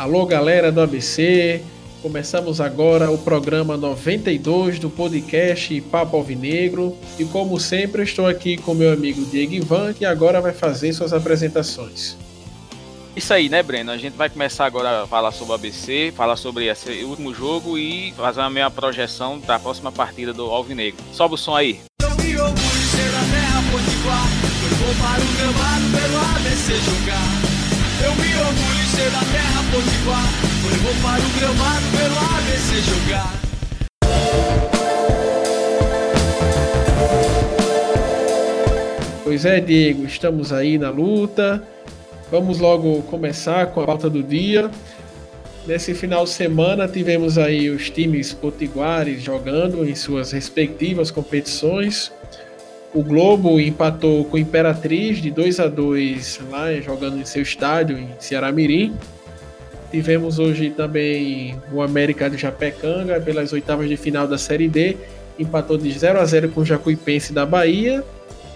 Alô, galera do ABC. Começamos agora o programa 92 do podcast Papo Alvinegro. E como sempre, estou aqui com meu amigo Diego Ivan, que agora vai fazer suas apresentações. Isso aí, né, Breno? A gente vai começar agora a falar sobre o ABC, falar sobre esse último jogo e fazer a minha projeção da próxima partida do Alvinegro. Sobe o som aí. Eu me orgulho de ser da terra potiguar, foi bom para o gramado pelo ABC jogar. Da terra potiguar, bom para o gramado pelo ABC jogar. Pois é, Diego, estamos aí na luta. Vamos logo começar com a pauta do dia. Nesse final de semana tivemos aí os times potiguares jogando em suas respectivas competições. O Globo empatou com o Imperatriz de 2 a 2 lá jogando em seu estádio em Ceará Mirim. Tivemos hoje também o América de Japecanga pelas oitavas de final da Série D, empatou de 0 a 0 com o Jacuipense da Bahia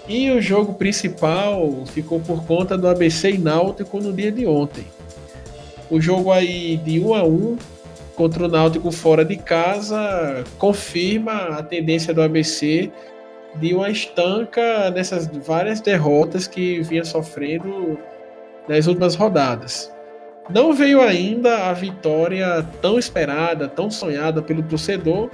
e o jogo principal ficou por conta do ABC e Náutico no dia de ontem. O jogo aí de 1 a 1 contra o Náutico fora de casa confirma a tendência do ABC de uma estanca nessas várias derrotas que vinha sofrendo nas últimas rodadas. Não veio ainda a vitória tão esperada, tão sonhada pelo torcedor,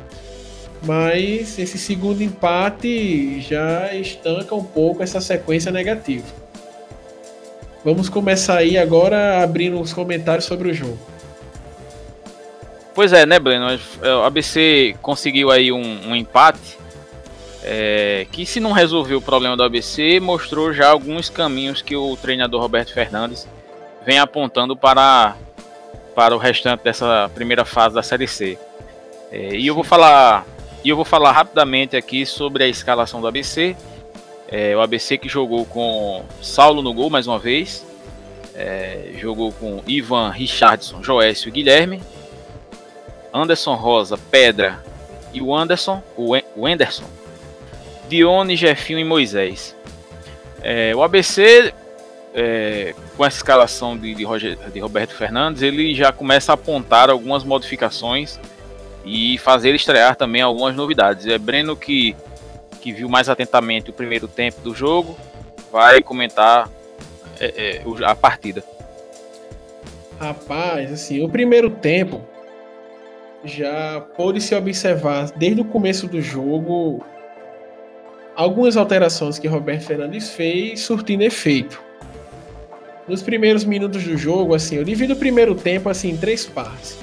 mas esse segundo empate já estanca um pouco essa sequência negativa. Vamos começar aí agora abrindo os comentários sobre o jogo. Pois é, né, Breno? O ABC conseguiu aí um, um empate é, que, se não resolveu o problema do ABC, mostrou já alguns caminhos que o treinador Roberto Fernandes vem apontando para, para o restante dessa primeira fase da Série C. É, e eu vou falar e eu vou falar rapidamente aqui sobre a escalação do ABC. É, o ABC que jogou com Saulo no gol mais uma vez. É, jogou com Ivan, Richardson, Joécio e Guilherme. Anderson Rosa, Pedra e o Anderson, o Anderson. Dione, Jefinho e Moisés. É, o ABC, é, com essa escalação de, de, Roger, de Roberto Fernandes, ele já começa a apontar algumas modificações e fazer estrear também algumas novidades. É Breno que, que viu mais atentamente o primeiro tempo do jogo, vai comentar é, é, a partida. Rapaz, assim, o primeiro tempo já pôde se observar desde o começo do jogo algumas alterações que Roberto Fernandes fez surtindo efeito. Nos primeiros minutos do jogo, assim, eu divido o primeiro tempo assim em três partes.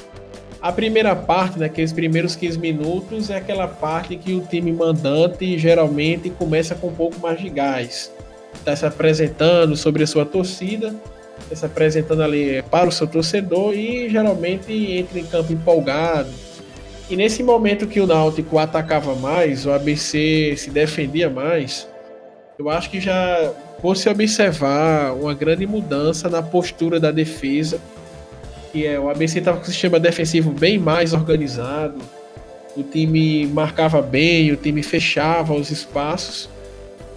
A primeira parte, naqueles primeiros 15 minutos, é aquela parte que o time mandante geralmente começa com um pouco mais de gás. Está se apresentando sobre a sua torcida, está se apresentando ali para o seu torcedor e geralmente entra em campo empolgado. E nesse momento que o Náutico atacava mais, o ABC se defendia mais, eu acho que já pôde se observar uma grande mudança na postura da defesa que é o ABC estava com o sistema defensivo bem mais organizado, o time marcava bem, o time fechava os espaços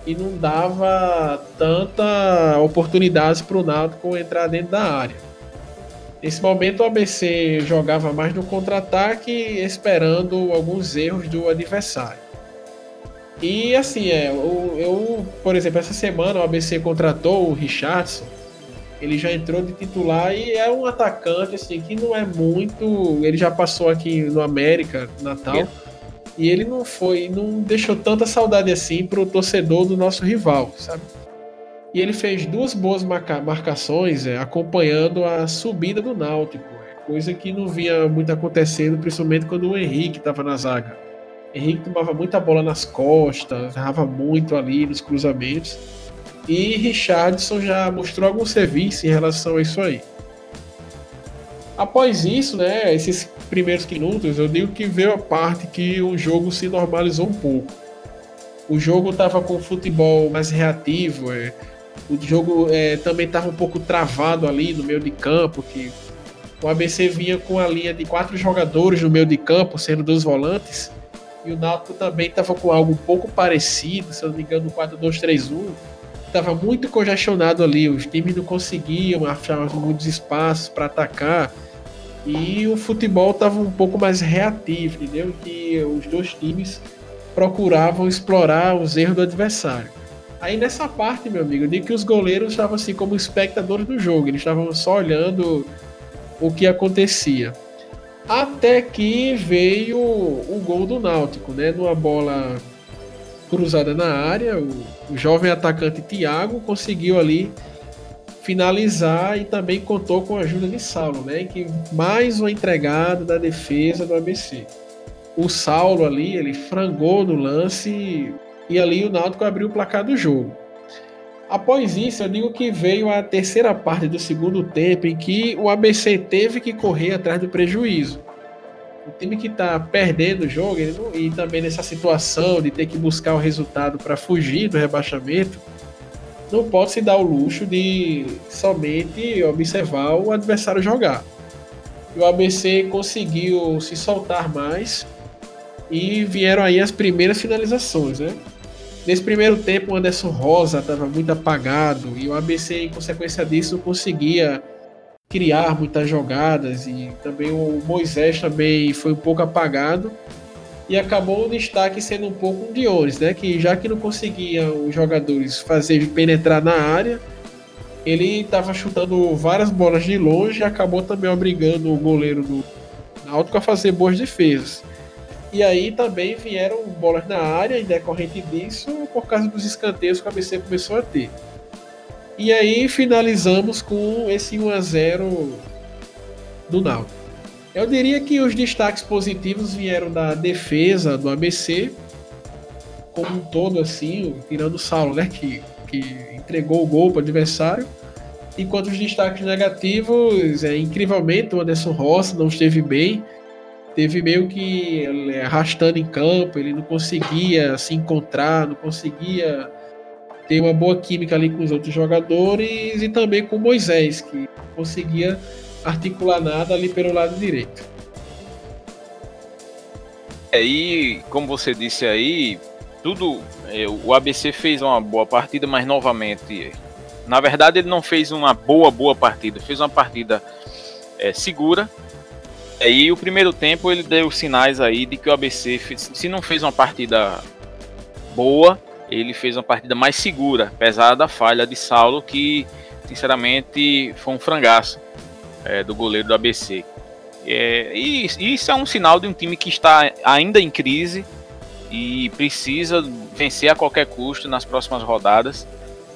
e não dava tanta oportunidades para o Náutico entrar dentro da área. Nesse momento o ABC jogava mais no contra-ataque, esperando alguns erros do adversário. E assim, é, eu, eu, por exemplo, essa semana o ABC contratou o Richardson, ele já entrou de titular e é um atacante assim que não é muito. Ele já passou aqui no América, Natal. É. E ele não foi, não deixou tanta saudade assim pro torcedor do nosso rival, sabe? E ele fez duas boas marca marcações é, acompanhando a subida do Náutico, é, coisa que não via muito acontecendo, principalmente quando o Henrique estava na zaga. Henrique tomava muita bola nas costas, errava muito ali nos cruzamentos. E Richardson já mostrou algum serviço em relação a isso aí. Após isso, né, esses primeiros minutos, eu digo que veio a parte que o jogo se normalizou um pouco. O jogo estava com o futebol mais reativo, é, o jogo é, também estava um pouco travado ali no meio de campo, que o ABC vinha com a linha de quatro jogadores no meio de campo, sendo dois volantes, e o Náutico também estava com algo um pouco parecido, se eu não me engano, 4-2-3-1, estava muito congestionado ali, os times não conseguiam achar muitos espaços para atacar. e o futebol estava um pouco mais reativo, entendeu? Que os dois times procuravam explorar os erros do adversário. Aí nessa parte, meu amigo, digo que os goleiros estavam assim como espectadores do jogo, eles estavam só olhando o que acontecia. Até que veio o gol do Náutico, né? Numa bola cruzada na área, o, o jovem atacante Thiago conseguiu ali finalizar e também contou com a ajuda de Saulo, né? Que mais uma entregada da defesa do ABC. O Saulo ali, ele frangou no lance e ali o Náutico abriu o placar do jogo. Após isso, eu digo que veio a terceira parte do segundo tempo em que o ABC teve que correr atrás do prejuízo. O time que está perdendo o jogo não, e também nessa situação de ter que buscar o resultado para fugir do rebaixamento, não pode se dar o luxo de somente observar o adversário jogar. E o ABC conseguiu se soltar mais e vieram aí as primeiras finalizações, né? Nesse primeiro tempo, o Anderson Rosa estava muito apagado e o ABC, em consequência disso, não conseguia criar muitas jogadas e também o Moisés também foi um pouco apagado e acabou o destaque sendo um pouco um Dionis, né? Que já que não conseguia os jogadores fazer penetrar na área, ele estava chutando várias bolas de longe e acabou também obrigando o goleiro do Náutico a fazer boas defesas. E aí também vieram bolas na área, em decorrente disso, por causa dos escanteios que o ABC começou a ter. E aí finalizamos com esse 1 a 0 do Náutico. Eu diria que os destaques positivos vieram da defesa do ABC, como um todo, assim, tirando o Saulo, né, que, que entregou o gol para o adversário. Enquanto os destaques negativos, é, incrivelmente, o Anderson Rossi não esteve bem teve meio que arrastando em campo, ele não conseguia se encontrar, não conseguia ter uma boa química ali com os outros jogadores e também com Moisés, que não conseguia articular nada ali pelo lado direito. Aí, como você disse aí, tudo. É, o ABC fez uma boa partida, mas novamente, na verdade, ele não fez uma boa, boa partida, fez uma partida é, segura, Aí o primeiro tempo ele deu sinais aí de que o ABC, fez, se não fez uma partida boa, ele fez uma partida mais segura, apesar da falha de Saulo, que sinceramente foi um frangaço é, do goleiro do ABC. É, e isso é um sinal de um time que está ainda em crise e precisa vencer a qualquer custo nas próximas rodadas.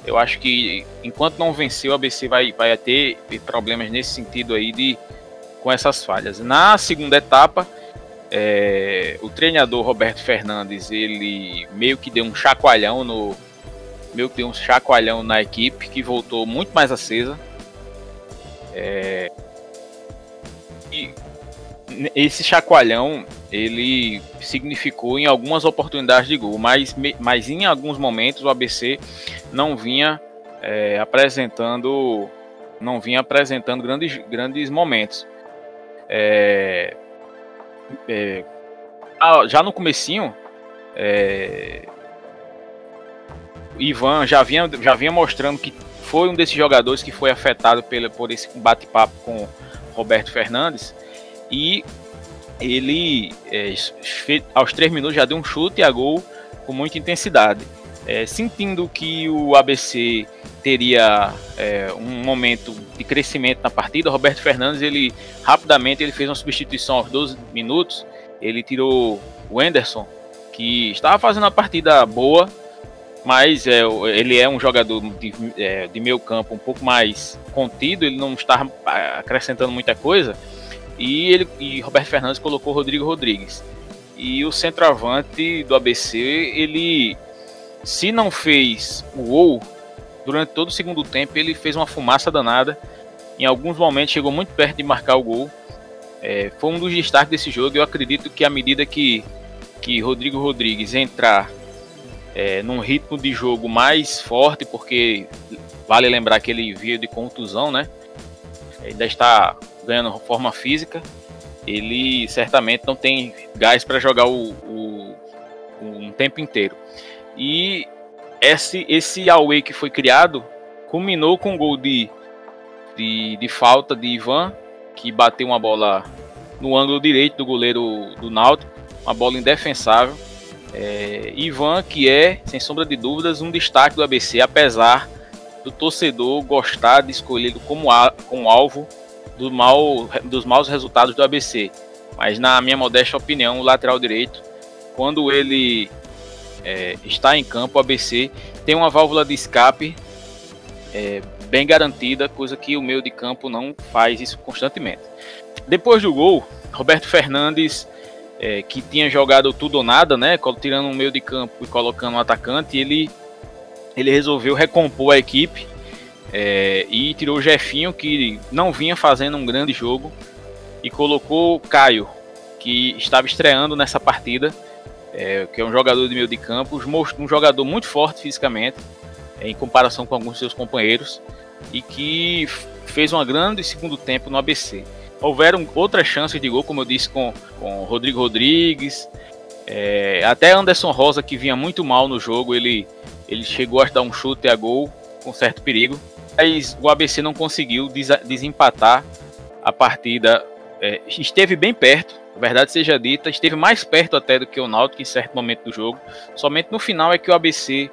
Eu acho que enquanto não vencer, o ABC vai, vai ter problemas nesse sentido aí de com essas falhas. Na segunda etapa, é, o treinador Roberto Fernandes ele meio que deu um chacoalhão no meio que deu um chacoalhão na equipe que voltou muito mais acesa. É, e esse chacoalhão ele significou em algumas oportunidades de gol, mas, mas em alguns momentos o ABC não vinha é, apresentando não vinha apresentando grandes, grandes momentos. É, é, ah, já no comecinho, é, Ivan já vinha, já vinha mostrando que foi um desses jogadores que foi afetado pela, por esse bate-papo com Roberto Fernandes e ele é, aos três minutos já deu um chute a gol com muita intensidade. É, sentindo que o ABC teria é, um momento de crescimento na partida, Roberto Fernandes ele rapidamente ele fez uma substituição aos 12 minutos, ele tirou o Anderson, que estava fazendo uma partida boa, mas é, ele é um jogador de, é, de meio campo um pouco mais contido, ele não está acrescentando muita coisa, e ele e Roberto Fernandes colocou Rodrigo Rodrigues. E o centroavante do ABC, ele se não fez o gol, durante todo o segundo tempo ele fez uma fumaça danada. Em alguns momentos chegou muito perto de marcar o gol. É, foi um dos destaques desse jogo. Eu acredito que à medida que, que Rodrigo Rodrigues entrar é, num ritmo de jogo mais forte, porque vale lembrar que ele veio de contusão, né? Ainda está ganhando forma física. Ele certamente não tem gás para jogar o, o, um tempo inteiro. E esse, esse away que foi criado culminou com um gol de, de, de falta de Ivan que bateu uma bola no ângulo direito do goleiro do Náutico, uma bola indefensável. É, Ivan, que é, sem sombra de dúvidas, um destaque do ABC, apesar do torcedor gostar de escolhê-lo como, como alvo do mal, dos maus resultados do ABC. Mas, na minha modesta opinião, o lateral direito, quando ele é, está em campo, o ABC tem uma válvula de escape é, bem garantida, coisa que o meio de campo não faz isso constantemente. Depois do gol, Roberto Fernandes, é, que tinha jogado tudo ou nada, né, tirando um meio de campo e colocando um atacante, ele, ele resolveu recompor a equipe é, e tirou o Jefinho, que não vinha fazendo um grande jogo, e colocou Caio, que estava estreando nessa partida, é, que é um jogador de meio de campo, um jogador muito forte fisicamente, é, em comparação com alguns de seus companheiros, e que fez um grande segundo tempo no ABC. Houveram outras chances de gol, como eu disse, com, com Rodrigo Rodrigues, é, até Anderson Rosa, que vinha muito mal no jogo, ele, ele chegou a dar um chute a gol com certo perigo. Mas o ABC não conseguiu desempatar a partida. É, esteve bem perto, a verdade seja dita, esteve mais perto até do que o Náutico em certo momento do jogo. Somente no final é que o ABC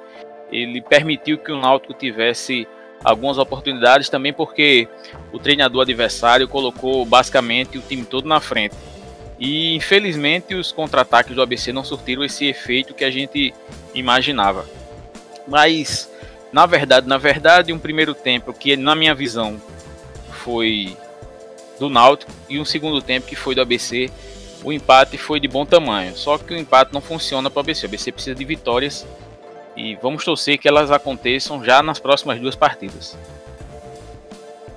ele permitiu que o Náutico tivesse algumas oportunidades também porque o treinador adversário colocou basicamente o time todo na frente. E infelizmente os contra-ataques do ABC não surtiram esse efeito que a gente imaginava. Mas na verdade, na verdade, um primeiro tempo que na minha visão foi do Náutico e um segundo tempo que foi do ABC, o empate foi de bom tamanho. Só que o empate não funciona para o ABC. O ABC precisa de vitórias e vamos torcer que elas aconteçam já nas próximas duas partidas.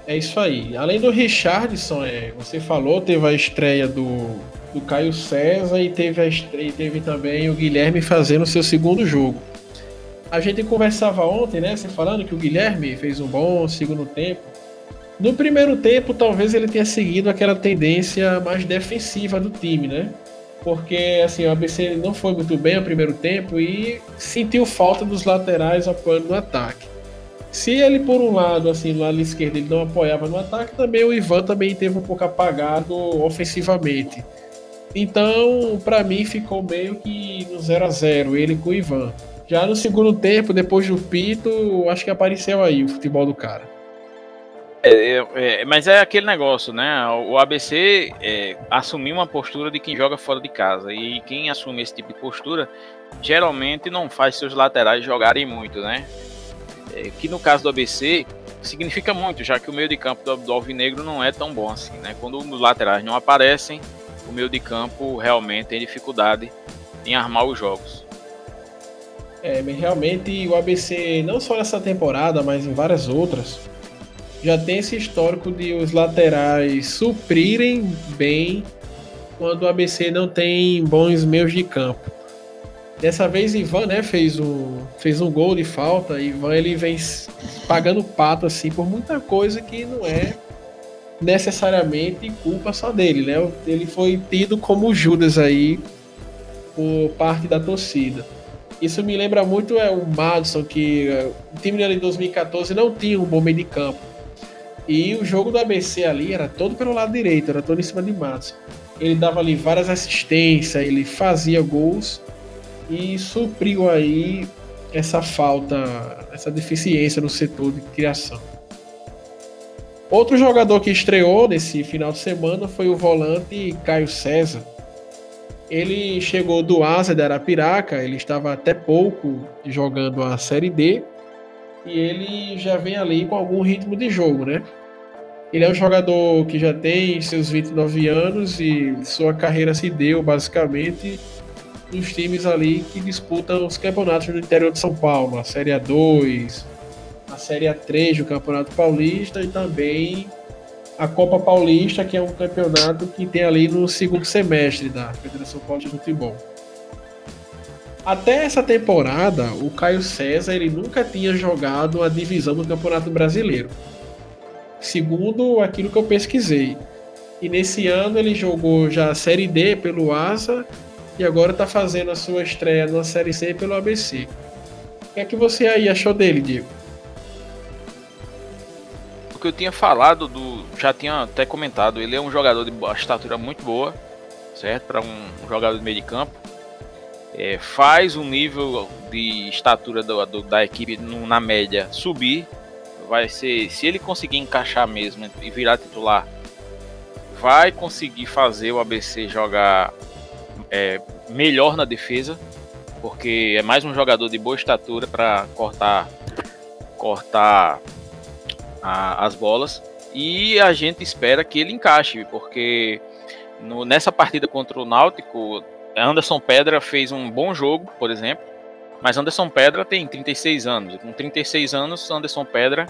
É isso aí. Além do Richardson, é, você falou, teve a estreia do, do Caio César e teve, a estreia, teve também o Guilherme fazendo seu segundo jogo. A gente conversava ontem, né? Você falando que o Guilherme fez um bom segundo tempo. No primeiro tempo, talvez ele tenha seguido aquela tendência mais defensiva do time, né? porque assim, o ABC não foi muito bem no primeiro tempo e sentiu falta dos laterais apoiando no ataque. Se ele, por um lado, assim, no lado esquerdo, ele não apoiava no ataque, também o Ivan também teve um pouco apagado ofensivamente. Então, para mim, ficou meio que no 0 a 0 ele com o Ivan. Já no segundo tempo, depois do Pito, acho que apareceu aí o futebol do cara. É, é, é, mas é aquele negócio, né? O ABC é, assumiu uma postura de quem joga fora de casa. E quem assume esse tipo de postura geralmente não faz seus laterais jogarem muito, né? É, que no caso do ABC significa muito, já que o meio de campo do, do Alvinegro não é tão bom assim, né? Quando os laterais não aparecem, o meio de campo realmente tem dificuldade em armar os jogos. É, realmente o ABC, não só nessa temporada, mas em várias outras, já tem esse histórico de os laterais suprirem bem quando o ABC não tem bons meios de campo. Dessa vez Ivan, né, fez um, fez um gol de falta. Ivan ele vem pagando pato assim por muita coisa que não é necessariamente culpa só dele, né? Ele foi tido como Judas aí por parte da torcida. Isso me lembra muito é o Madison que uh, o time dele de 2014 não tinha um bom meio de campo. E o jogo do ABC ali era todo pelo lado direito, era todo em cima de Matos. Ele dava ali várias assistências, ele fazia gols e supriu aí essa falta, essa deficiência no setor de criação. Outro jogador que estreou nesse final de semana foi o volante Caio César. Ele chegou do Asa de Arapiraca, ele estava até pouco jogando a Série D e ele já vem ali com algum ritmo de jogo, né? Ele é um jogador que já tem seus 29 anos e sua carreira se deu basicamente nos times ali que disputam os campeonatos no interior de São Paulo, a Série A2, a Série A3 do Campeonato Paulista e também a Copa Paulista, que é um campeonato que tem ali no segundo semestre da Federação Paulista de Futebol. Até essa temporada, o Caio César ele nunca tinha jogado a divisão do Campeonato Brasileiro. Segundo aquilo que eu pesquisei. E nesse ano ele jogou já a Série D pelo Asa e agora está fazendo a sua estreia na Série C pelo ABC. O que é que você aí achou dele, Diego? o que eu tinha falado do. Já tinha até comentado, ele é um jogador de estatura muito boa, certo? Para um jogador de meio de campo. É, faz o nível de estatura do, do, da equipe no, na média subir. Vai ser. Se ele conseguir encaixar mesmo e virar titular, vai conseguir fazer o ABC jogar é, melhor na defesa. Porque é mais um jogador de boa estatura para cortar cortar a, as bolas e a gente espera que ele encaixe, porque no, nessa partida contra o Náutico, Anderson Pedra fez um bom jogo, por exemplo, mas Anderson Pedra tem 36 anos. Com 36 anos, Anderson Pedra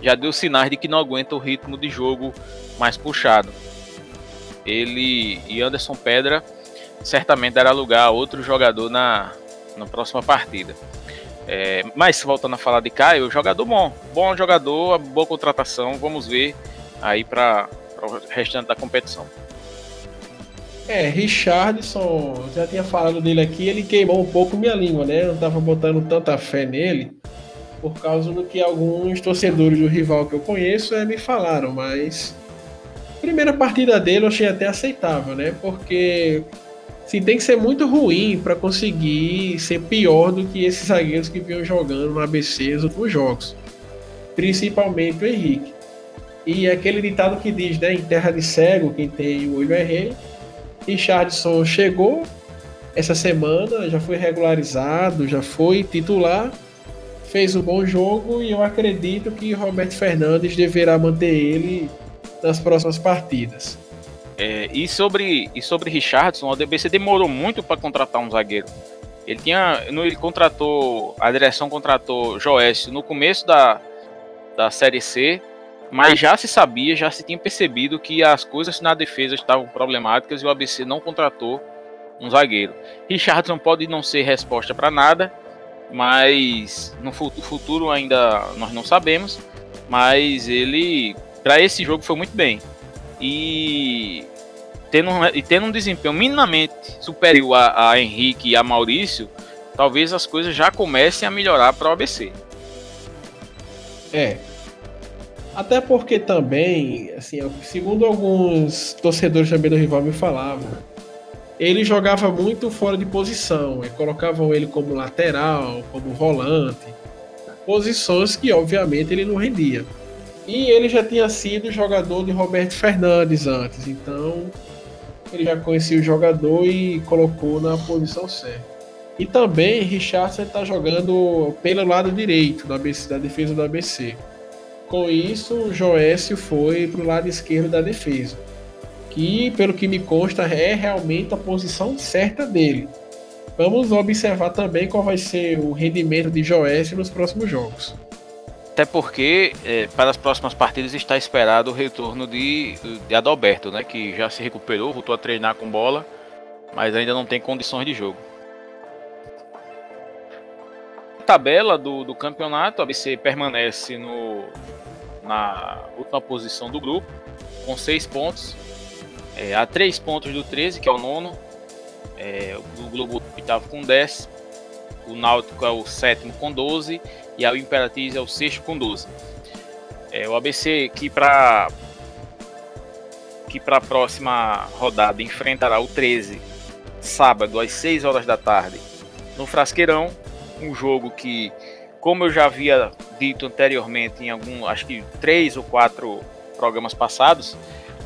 já deu sinais de que não aguenta o ritmo de jogo mais puxado. Ele e Anderson Pedra certamente dará lugar a outro jogador na, na próxima partida. É, mas voltando a falar de Caio, jogador bom, bom jogador, boa contratação, vamos ver aí para o restante da competição. É, Richardson, já tinha falado dele aqui, ele queimou um pouco minha língua, né? Eu não tava botando tanta fé nele por causa do que alguns torcedores do rival que eu conheço é, me falaram, mas primeira partida dele eu achei até aceitável, né? Porque Sim, tem que ser muito ruim para conseguir ser pior do que esses zagueiros que vinham jogando no ABC nos últimos jogos. Principalmente o Henrique. E aquele ditado que diz, né, em terra de cego, quem tem o olho é rei. Richardson chegou essa semana, já foi regularizado, já foi titular, fez um bom jogo e eu acredito que Roberto Fernandes deverá manter ele nas próximas partidas. É, e sobre e sobre Richardson, o DBC demorou muito para contratar um zagueiro. Ele tinha, ele contratou, a direção contratou Joécio no começo da, da série C, mas já se sabia, já se tinha percebido que as coisas na defesa estavam problemáticas e o ABC não contratou um zagueiro. Richardson pode não ser resposta para nada, mas no futuro ainda nós não sabemos. Mas ele, para esse jogo, foi muito bem e tendo, e tendo um desempenho minimamente superior a, a Henrique e a Maurício, talvez as coisas já comecem a melhorar para o ABC. É. Até porque também, assim, segundo alguns torcedores também do rival me falavam, ele jogava muito fora de posição, e colocavam ele como lateral, como volante, posições que obviamente ele não rendia. E ele já tinha sido jogador de Roberto Fernandes antes, então ele já conhecia o jogador e colocou na posição certa. E também Richardson está jogando pelo lado direito da, ABC, da defesa do ABC. Com isso, Joécio foi para o lado esquerdo da defesa, que, pelo que me consta, é realmente a posição certa dele. Vamos observar também qual vai ser o rendimento de Joécio nos próximos jogos. Até porque é, para as próximas partidas está esperado o retorno de, de Adalberto, né? Que já se recuperou, voltou a treinar com bola, mas ainda não tem condições de jogo. Tabela do, do campeonato, a ABC permanece no, na última posição do grupo, com seis pontos. É, a três pontos do 13, que é o nono. É, o Globo oitavo com 10. O Náutico é o sétimo com 12 e a Imperatriz é o sexto com 12. É, o ABC que para que para a próxima rodada enfrentará o 13 sábado às 6 horas da tarde no Frasqueirão, um jogo que como eu já havia dito anteriormente em algum, acho que três ou quatro programas passados,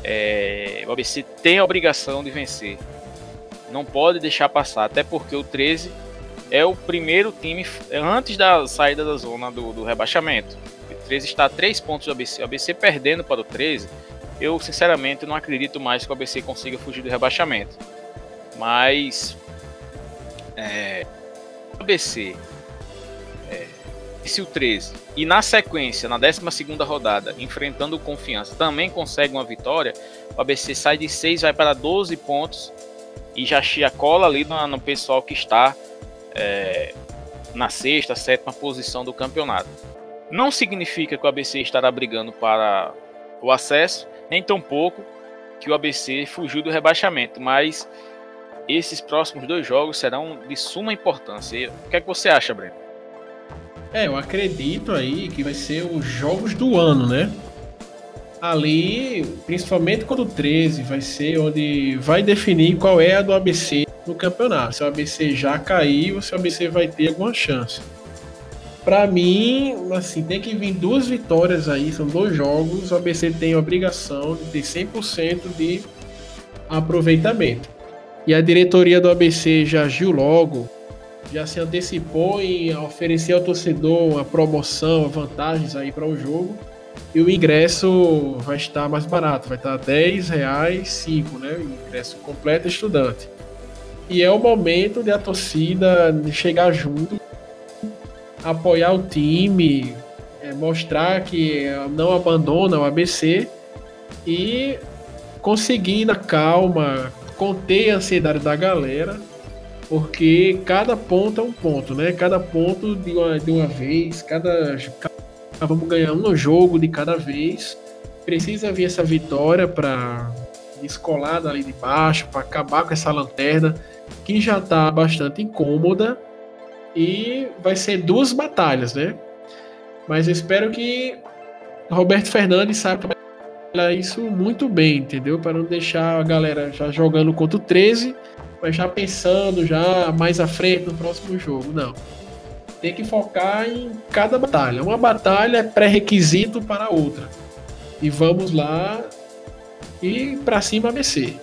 é, o ABC tem a obrigação de vencer. Não pode deixar passar, até porque o 13 é o primeiro time antes da saída da zona do, do rebaixamento. O 13 está a 3 pontos do ABC. O ABC perdendo para o 13, eu sinceramente não acredito mais que o ABC consiga fugir do rebaixamento. Mas é, o ABC é, se o 13 e na sequência, na 12 rodada, enfrentando o Confiança, também consegue uma vitória, o ABC sai de 6, vai para 12 pontos e já cola ali no, no pessoal que está é, na sexta, sétima posição do campeonato. Não significa que o ABC estará brigando para o acesso, nem tampouco que o ABC fugiu do rebaixamento, mas esses próximos dois jogos serão de suma importância. O que é que você acha, Breno? É, eu acredito aí que vai ser os jogos do ano, né? ali, principalmente quando o 13 vai ser onde vai definir qual é a do ABC no campeonato. Se o ABC já caiu, se o ABC vai ter alguma chance. Para mim, assim, tem que vir duas vitórias aí, são dois jogos. O ABC tem a obrigação de ter 100% de aproveitamento. E a diretoria do ABC já agiu logo, já se antecipou em oferecer ao torcedor uma promoção, vantagens aí para o jogo. E o ingresso vai estar mais barato, vai estar 10 reais 5, né? O ingresso completo estudante. E é o momento de a torcida chegar junto apoiar o time, é, mostrar que não abandona o ABC e conseguir na calma conter a ansiedade da galera, porque cada ponto é um ponto, né? Cada ponto de uma, de uma vez, cada, cada vamos ganhar um jogo de cada vez. Precisa vir essa vitória para descolar dali de baixo, para acabar com essa lanterna que já está bastante incômoda e vai ser duas batalhas, né? Mas eu espero que Roberto Fernandes saiba isso muito bem, entendeu? Para não deixar a galera já jogando contra o 13, mas já pensando já mais à frente no próximo jogo. Não. Tem que focar em cada batalha. Uma batalha é pré-requisito para outra. E vamos lá e para cima ABC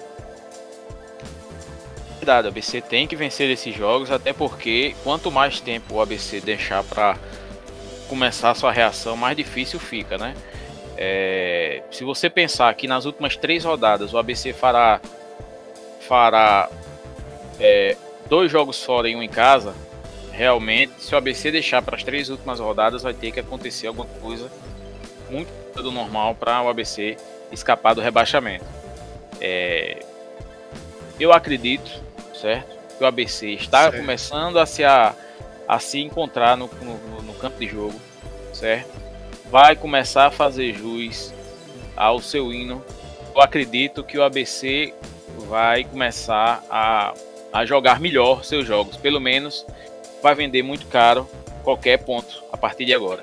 verdade, o ABC tem que vencer esses jogos, até porque quanto mais tempo o ABC deixar para começar sua reação, mais difícil fica, né? É, se você pensar que nas últimas três rodadas o ABC fará, fará é, dois jogos fora e um em casa, realmente, se o ABC deixar para as três últimas rodadas, vai ter que acontecer alguma coisa muito do normal para o ABC escapar do rebaixamento. É, eu acredito certo? Que o ABC está certo. começando a se, a, a se encontrar no, no, no campo de jogo, certo? Vai começar a fazer jus ao seu hino. Eu acredito que o ABC vai começar a, a jogar melhor seus jogos. Pelo menos vai vender muito caro qualquer ponto a partir de agora.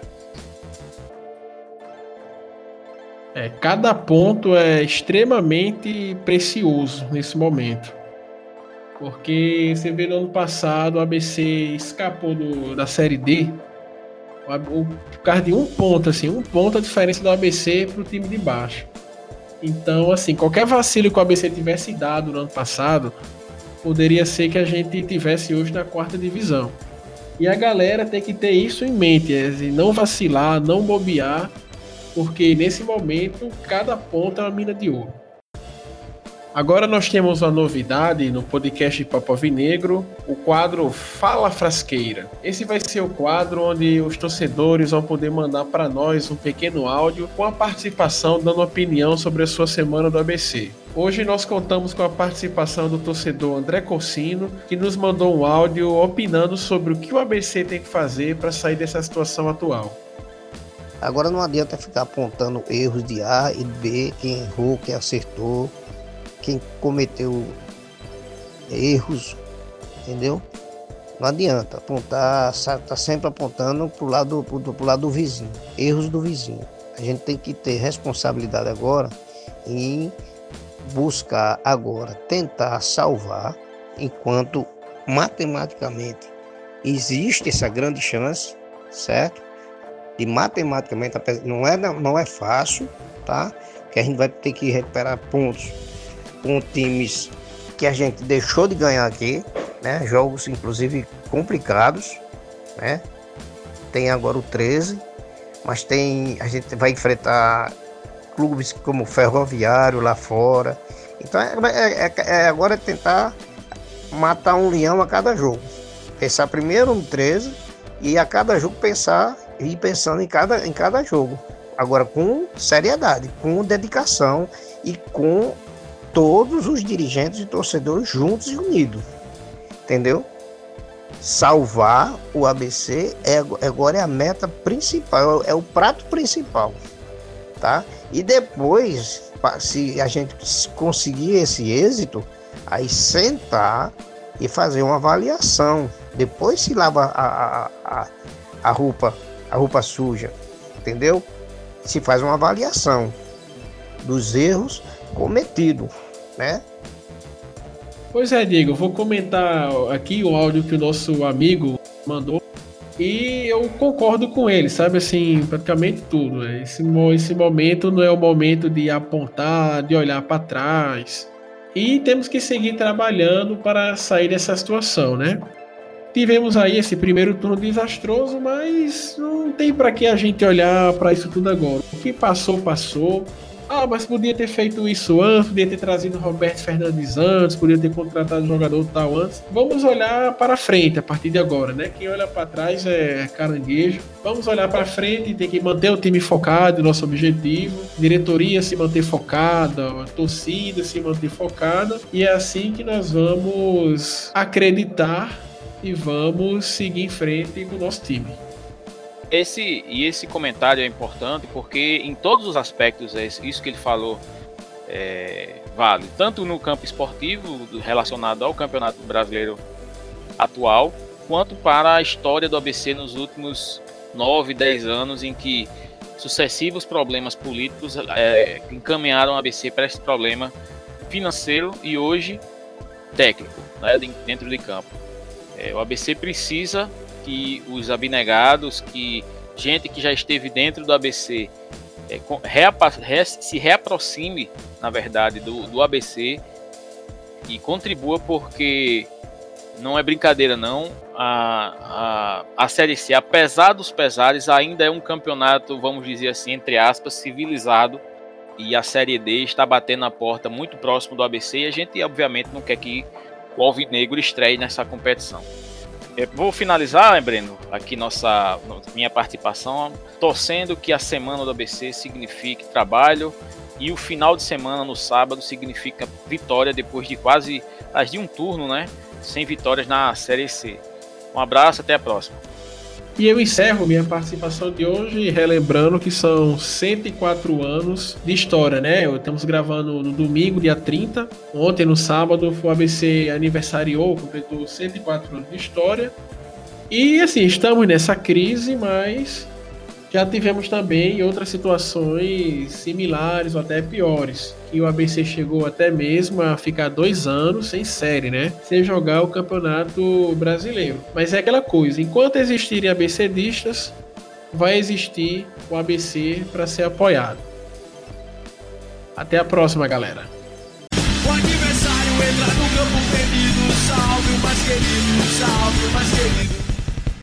É, cada ponto é extremamente precioso nesse momento. Porque você vê no ano passado o ABC escapou do, da Série D. O, por causa de um ponto, assim, um ponto a diferença do ABC para o time de baixo. Então, assim, qualquer vacilo que o ABC tivesse dado no ano passado, poderia ser que a gente tivesse hoje na quarta divisão. E a galera tem que ter isso em mente, é, não vacilar, não bobear, porque nesse momento cada ponto é uma mina de ouro. Agora nós temos uma novidade no podcast Papo Vinegro, o quadro Fala Frasqueira. Esse vai ser o quadro onde os torcedores vão poder mandar para nós um pequeno áudio com a participação dando opinião sobre a sua semana do ABC. Hoje nós contamos com a participação do torcedor André Corsino, que nos mandou um áudio opinando sobre o que o ABC tem que fazer para sair dessa situação atual. Agora não adianta ficar apontando erros de A e B, quem errou, quem acertou quem cometeu erros, entendeu? Não adianta apontar, tá sempre apontando pro lado, pro, pro lado do vizinho, erros do vizinho. A gente tem que ter responsabilidade agora em buscar agora tentar salvar enquanto matematicamente existe essa grande chance, certo? E matematicamente não é, não é fácil, tá? Que a gente vai ter que recuperar pontos com times que a gente deixou de ganhar aqui, né? Jogos inclusive complicados, né? Tem agora o 13, mas tem a gente vai enfrentar clubes como Ferroviário lá fora. Então é, é, é, é agora é tentar matar um leão a cada jogo. Pensar primeiro no 13 e a cada jogo pensar e pensando em cada, em cada jogo. Agora com seriedade, com dedicação e com todos os dirigentes e torcedores juntos e unidos. Entendeu? Salvar o ABC é, agora é a meta principal, é o prato principal. Tá? E depois, se a gente conseguir esse êxito, aí sentar e fazer uma avaliação. Depois se lava a, a, a, a roupa, a roupa suja, entendeu? Se faz uma avaliação. dos erros cometidos, né? Pois é, Diego, vou comentar aqui o áudio que o nosso amigo mandou e eu concordo com ele, sabe assim, praticamente tudo. Né? Esse, esse momento não é o momento de apontar, de olhar para trás. E temos que seguir trabalhando para sair dessa situação, né? Tivemos aí esse primeiro turno desastroso, mas não tem para que a gente olhar para isso tudo agora. O que passou, passou. Ah, mas podia ter feito isso antes, podia ter trazido Roberto Fernandes antes, podia ter contratado um jogador tal antes. Vamos olhar para frente a partir de agora, né? Quem olha para trás é caranguejo. Vamos olhar para frente e tem que manter o time focado, nosso objetivo. Diretoria se manter focada, a torcida se manter focada. E é assim que nós vamos acreditar e vamos seguir em frente com o nosso time. Esse e esse comentário é importante porque em todos os aspectos é isso que ele falou é, vale tanto no campo esportivo relacionado ao campeonato brasileiro atual quanto para a história do ABC nos últimos 9, 10 anos em que sucessivos problemas políticos é, encaminharam o ABC para esse problema financeiro e hoje técnico né, dentro de campo. É, o ABC precisa que os abnegados, que gente que já esteve dentro do ABC é, re, se reaproxime, na verdade, do, do ABC e contribua porque não é brincadeira não. A, a, a Série C, apesar dos pesares, ainda é um campeonato, vamos dizer assim, entre aspas, civilizado. E a Série D está batendo na porta muito próximo do ABC e a gente, obviamente, não quer que o Alvinegro estreie nessa competição. Eu vou finalizar, Breno, aqui nossa minha participação, torcendo que a semana do ABC signifique trabalho e o final de semana no sábado significa vitória depois de quase as de um turno, né? Sem vitórias na Série C. Um abraço, até a próxima. E eu encerro minha participação de hoje relembrando que são 104 anos de história, né? Estamos gravando no domingo, dia 30. Ontem, no sábado, o ABC aniversariou, completou 104 anos de história. E assim, estamos nessa crise, mas já tivemos também outras situações similares ou até piores. Que o ABC chegou até mesmo a ficar dois anos sem série, né? Sem jogar o campeonato brasileiro. Mas é aquela coisa: enquanto existirem ABCdistas, vai existir o ABC para ser apoiado. Até a próxima, galera. O adversário entra no campo salve o mais querido, salve o mais querido.